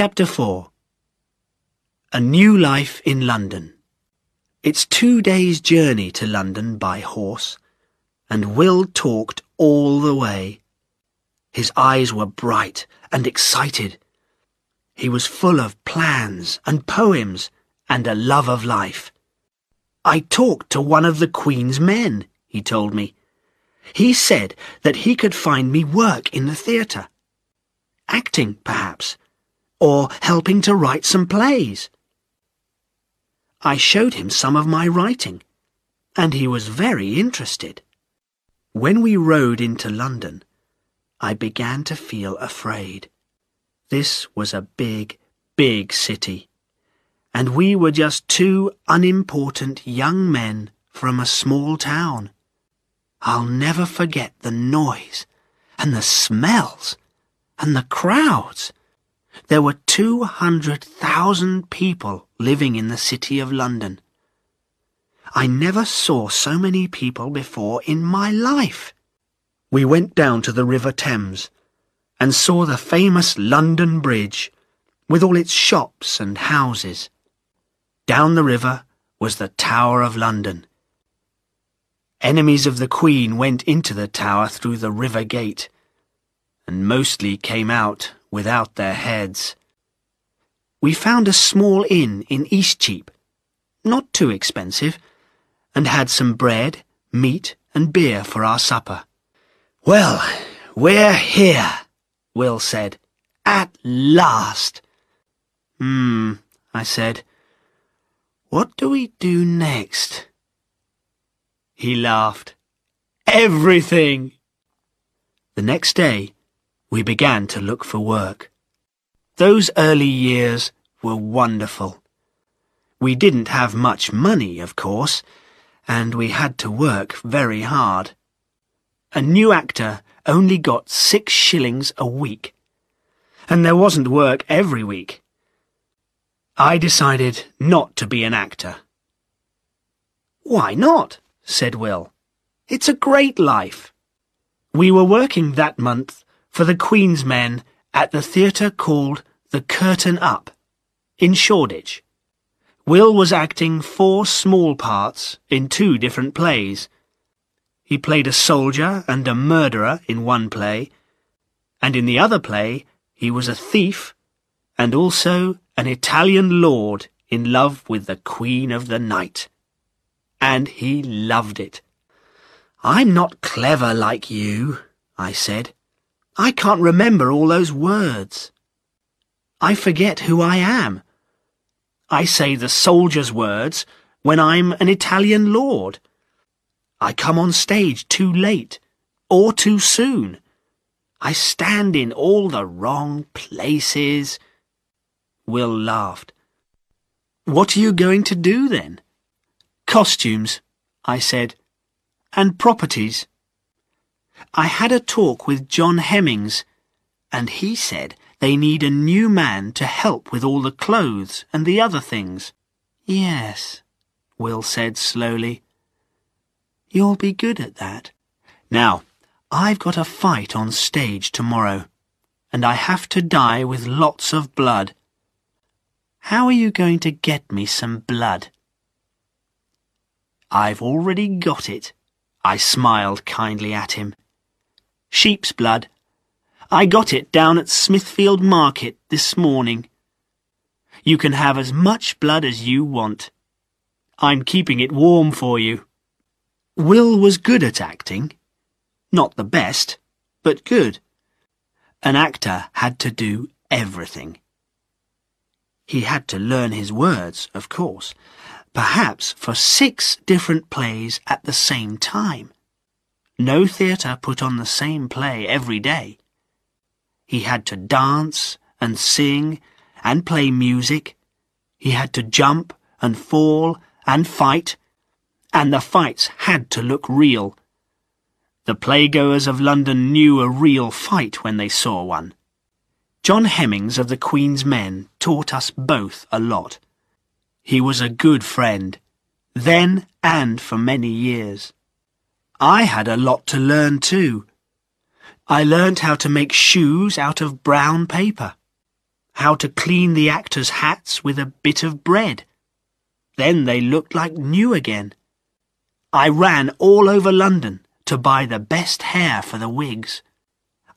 Chapter 4 A New Life in London It's two days' journey to London by horse, and Will talked all the way. His eyes were bright and excited. He was full of plans and poems and a love of life. I talked to one of the Queen's men, he told me. He said that he could find me work in the theatre. Acting, perhaps, or helping to write some plays. I showed him some of my writing, and he was very interested. When we rode into London, I began to feel afraid. This was a big, big city, and we were just two unimportant young men from a small town. I'll never forget the noise, and the smells, and the crowds. There were 200,000 people living in the city of London. I never saw so many people before in my life. We went down to the River Thames and saw the famous London Bridge with all its shops and houses. Down the river was the Tower of London. Enemies of the Queen went into the tower through the river gate and mostly came out without their heads. We found a small inn in Eastcheap, not too expensive, and had some bread, meat, and beer for our supper. Well, we're here, Will said. At last. Hmm, I said. What do we do next? He laughed. Everything! The next day, we began to look for work. Those early years were wonderful. We didn't have much money, of course, and we had to work very hard. A new actor only got six shillings a week, and there wasn't work every week. I decided not to be an actor. Why not? said Will. It's a great life. We were working that month for the Queen's Men at the theatre called The Curtain Up in Shoreditch. Will was acting four small parts in two different plays. He played a soldier and a murderer in one play, and in the other play he was a thief and also an Italian lord in love with the Queen of the Night. And he loved it. I'm not clever like you, I said. I can't remember all those words. I forget who I am. I say the soldier's words when I'm an Italian lord. I come on stage too late or too soon. I stand in all the wrong places. Will laughed. What are you going to do then? Costumes, I said, and properties. I had a talk with John Hemmings, and he said they need a new man to help with all the clothes and the other things. Yes, Will said slowly. You'll be good at that. Now, I've got a fight on stage tomorrow, and I have to die with lots of blood. How are you going to get me some blood? I've already got it. I smiled kindly at him. Sheep's blood I got it down at Smithfield Market this morning. You can have as much blood as you want. I'm keeping it warm for you. Will was good at acting. Not the best, but good. An actor had to do everything. He had to learn his words, of course, perhaps for six different plays at the same time. No theatre put on the same play every day. He had to dance and sing and play music. He had to jump and fall and fight. And the fights had to look real. The playgoers of London knew a real fight when they saw one. John Hemmings of the Queen's Men taught us both a lot. He was a good friend, then and for many years. I had a lot to learn too. I learned how to make shoes out of brown paper. how to clean the actors' hats with a bit of bread. Then they looked like new again. I ran all over London to buy the best hair for the wigs.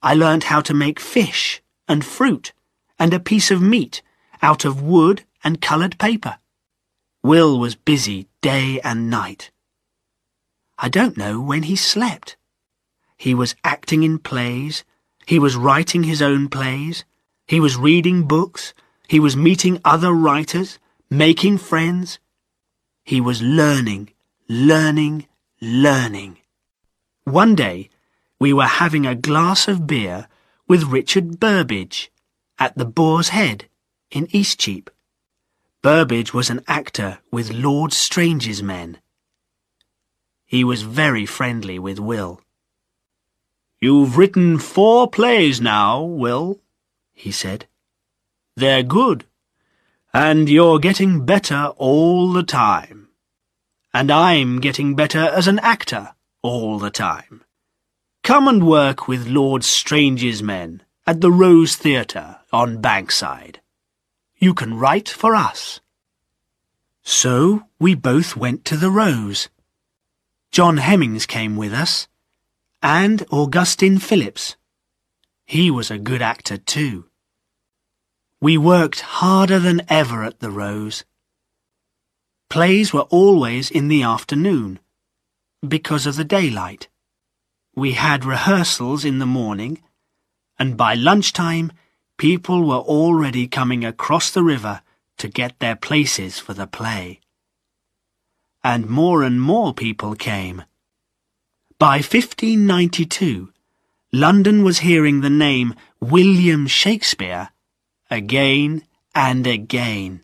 I learned how to make fish and fruit and a piece of meat out of wood and coloured paper. Will was busy day and night. I don't know when he slept. He was acting in plays, he was writing his own plays, he was reading books, he was meeting other writers, making friends. He was learning, learning, learning. One day, we were having a glass of beer with Richard Burbage at the Boar's Head in Eastcheap. Burbage was an actor with Lord Strange's men. He was very friendly with Will. You've written four plays now, Will, he said. They're good, and you're getting better all the time. And I'm getting better as an actor all the time. Come and work with Lord Strange's men at the Rose Theatre on Bankside. You can write for us. So we both went to the Rose. John Hemmings came with us, and Augustine Phillips. He was a good actor too. We worked harder than ever at the Rose. Plays were always in the afternoon, because of the daylight. We had rehearsals in the morning, and by lunchtime people were already coming across the river to get their places for the play. And more and more people came. By 1592, London was hearing the name William Shakespeare again and again.